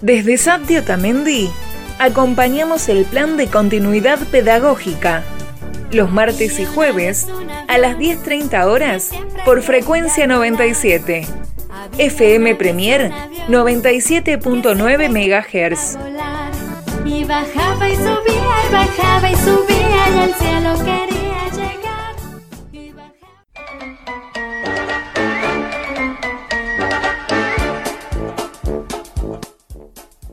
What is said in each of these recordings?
Desde Sapti Otamendi acompañamos el plan de continuidad pedagógica los martes y jueves a las 10.30 horas por frecuencia 97. FM Premier 97.9 MHz. Y bajaba y subía bajaba y subía y al cielo quería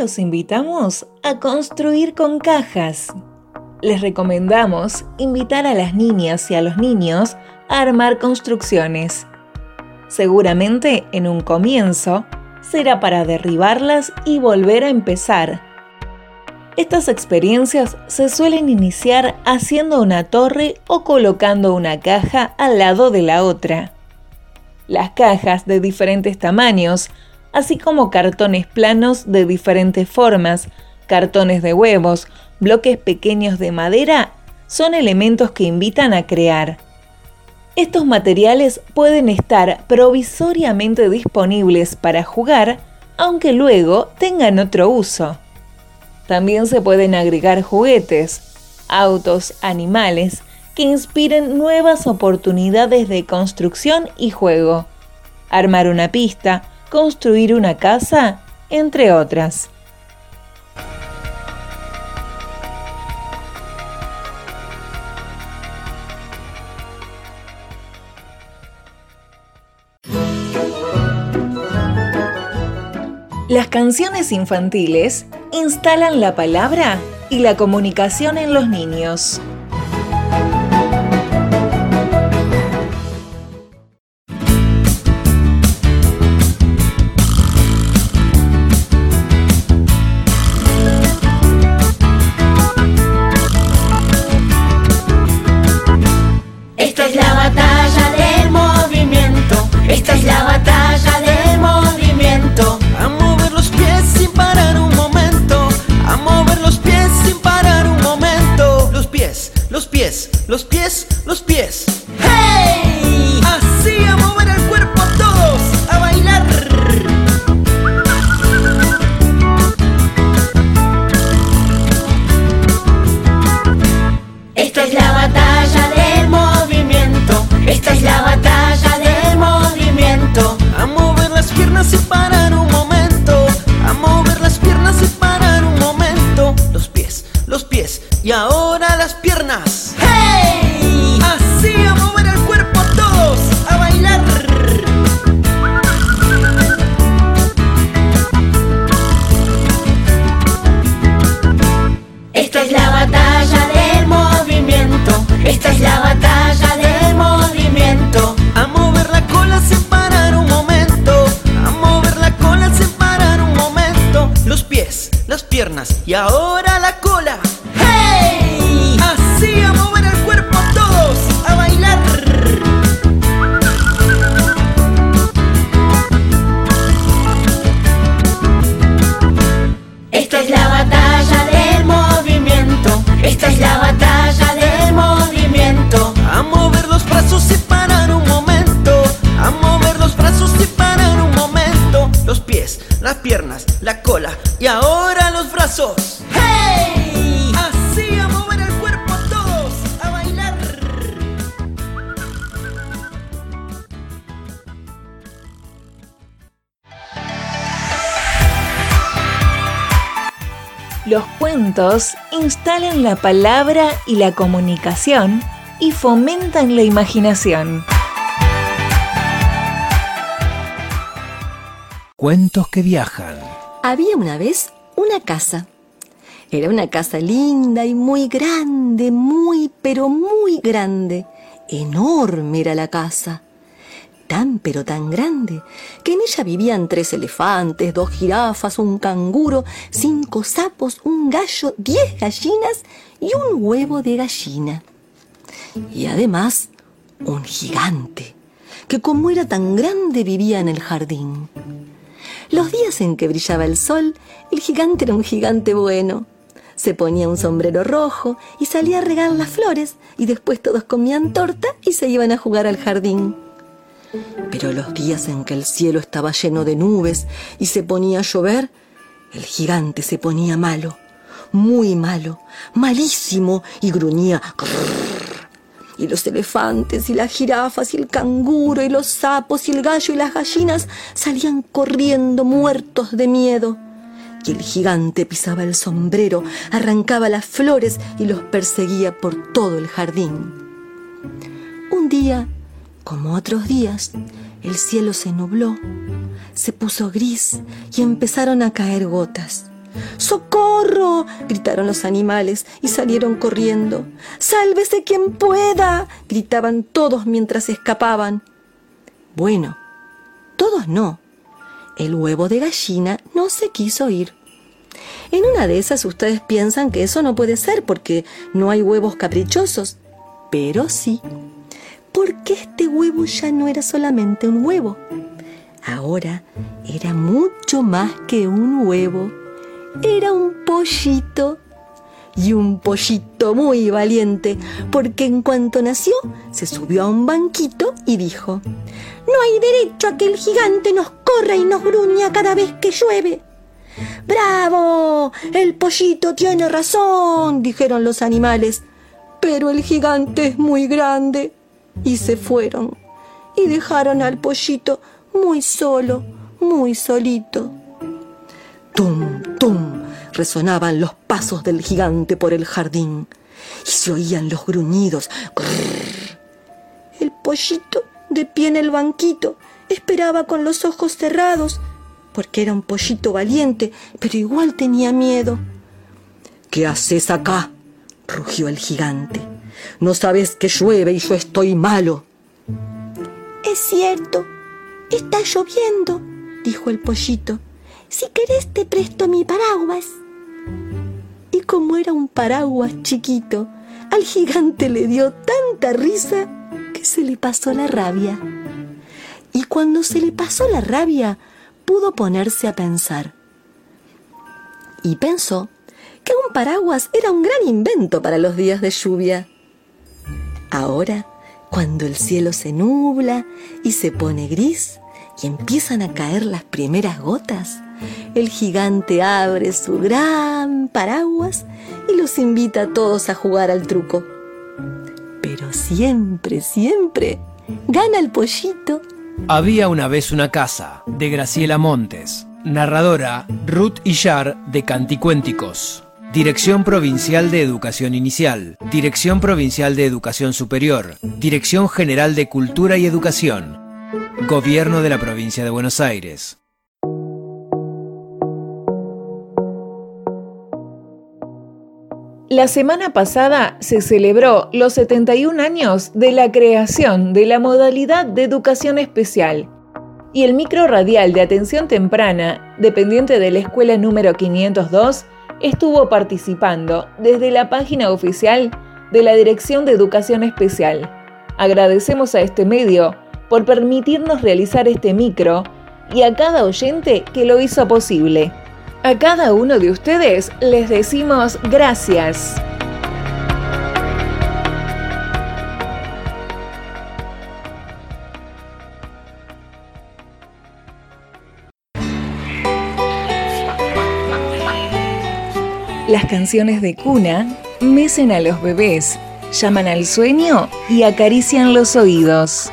Los invitamos a construir con cajas. Les recomendamos invitar a las niñas y a los niños a armar construcciones. Seguramente en un comienzo será para derribarlas y volver a empezar. Estas experiencias se suelen iniciar haciendo una torre o colocando una caja al lado de la otra. Las cajas de diferentes tamaños así como cartones planos de diferentes formas, cartones de huevos, bloques pequeños de madera, son elementos que invitan a crear. Estos materiales pueden estar provisoriamente disponibles para jugar, aunque luego tengan otro uso. También se pueden agregar juguetes, autos, animales, que inspiren nuevas oportunidades de construcción y juego. Armar una pista, construir una casa, entre otras. Las canciones infantiles instalan la palabra y la comunicación en los niños. los pies, los pies. ¡Hey! Así a mover el cuerpo todos, a bailar. Esta es la batalla de movimiento. Esta es la batalla de movimiento. A mover las piernas y pa instalan la palabra y la comunicación y fomentan la imaginación. Cuentos que viajan. Había una vez una casa. Era una casa linda y muy grande, muy, pero muy grande. Enorme era la casa. Tan, pero tan grande, que en ella vivían tres elefantes, dos jirafas, un canguro, cinco sapos, un gallo, diez gallinas y un huevo de gallina. Y además, un gigante, que como era tan grande vivía en el jardín. Los días en que brillaba el sol, el gigante era un gigante bueno. Se ponía un sombrero rojo y salía a regar las flores y después todos comían torta y se iban a jugar al jardín. Pero los días en que el cielo estaba lleno de nubes y se ponía a llover, el gigante se ponía malo, muy malo, malísimo y gruñía y los elefantes y las jirafas y el canguro y los sapos y el gallo y las gallinas salían corriendo muertos de miedo. Y el gigante pisaba el sombrero, arrancaba las flores y los perseguía por todo el jardín. Un día, como otros días, el cielo se nubló, se puso gris y empezaron a caer gotas. ¡Socorro! gritaron los animales y salieron corriendo. ¡Sálvese quien pueda! gritaban todos mientras escapaban. Bueno, todos no. El huevo de gallina no se quiso ir. En una de esas ustedes piensan que eso no puede ser porque no hay huevos caprichosos. Pero sí, porque este huevo ya no era solamente un huevo. Ahora era mucho más que un huevo era un pollito. Y un pollito muy valiente, porque en cuanto nació, se subió a un banquito y dijo, No hay derecho a que el gigante nos corra y nos gruña cada vez que llueve. ¡Bravo! El pollito tiene razón, dijeron los animales. Pero el gigante es muy grande. Y se fueron. Y dejaron al pollito muy solo, muy solito. ¡Tum, tum! resonaban los pasos del gigante por el jardín y se oían los gruñidos. El pollito, de pie en el banquito, esperaba con los ojos cerrados, porque era un pollito valiente, pero igual tenía miedo. ¿Qué haces acá? rugió el gigante. No sabes que llueve y yo estoy malo. Es cierto, está lloviendo, dijo el pollito. Si querés te presto mi paraguas. Y como era un paraguas chiquito, al gigante le dio tanta risa que se le pasó la rabia. Y cuando se le pasó la rabia, pudo ponerse a pensar. Y pensó que un paraguas era un gran invento para los días de lluvia. Ahora, cuando el cielo se nubla y se pone gris y empiezan a caer las primeras gotas, el gigante abre su gran paraguas y los invita a todos a jugar al truco. Pero siempre, siempre gana el pollito. Había una vez una casa de Graciela Montes, narradora Ruth Illar de Canticuénticos. Dirección Provincial de Educación Inicial, Dirección Provincial de Educación Superior, Dirección General de Cultura y Educación, Gobierno de la Provincia de Buenos Aires. La semana pasada se celebró los 71 años de la creación de la modalidad de educación especial. Y el micro radial de atención temprana, dependiente de la escuela número 502, estuvo participando desde la página oficial de la Dirección de Educación Especial. Agradecemos a este medio por permitirnos realizar este micro y a cada oyente que lo hizo posible. A cada uno de ustedes les decimos gracias. Las canciones de cuna mecen a los bebés, llaman al sueño y acarician los oídos.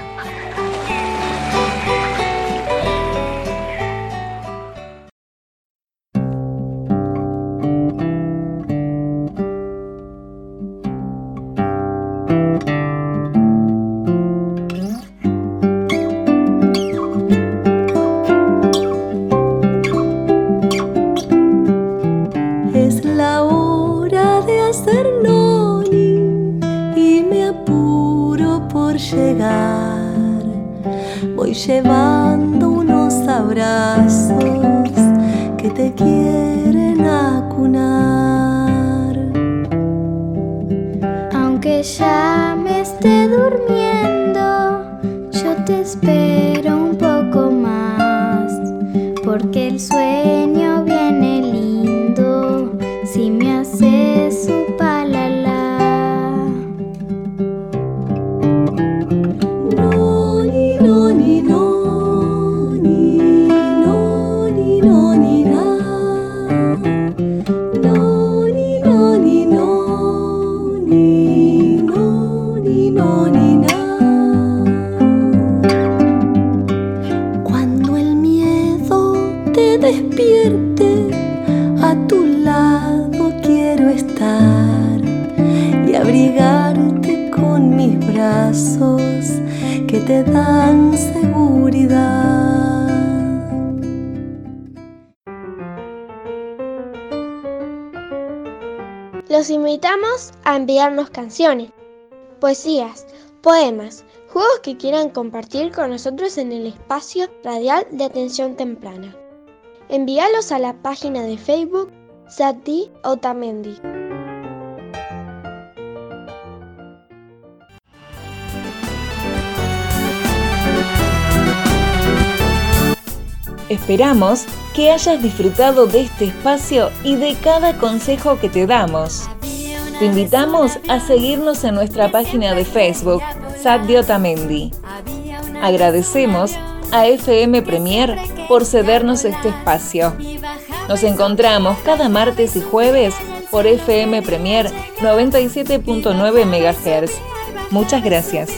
Llevando unos abrazos que te quieren acunar. Aunque ya me esté durmiendo, yo te espero un poco más, porque el sueño que te dan seguridad. Los invitamos a enviarnos canciones, poesías, poemas, juegos que quieran compartir con nosotros en el espacio radial de atención temprana. Envíalos a la página de Facebook Sati Otamendi. Esperamos que hayas disfrutado de este espacio y de cada consejo que te damos. Te invitamos a seguirnos en nuestra página de Facebook, Sadio Tamendi. Agradecemos a FM Premier por cedernos este espacio. Nos encontramos cada martes y jueves por FM Premier 97.9 MHz. Muchas gracias.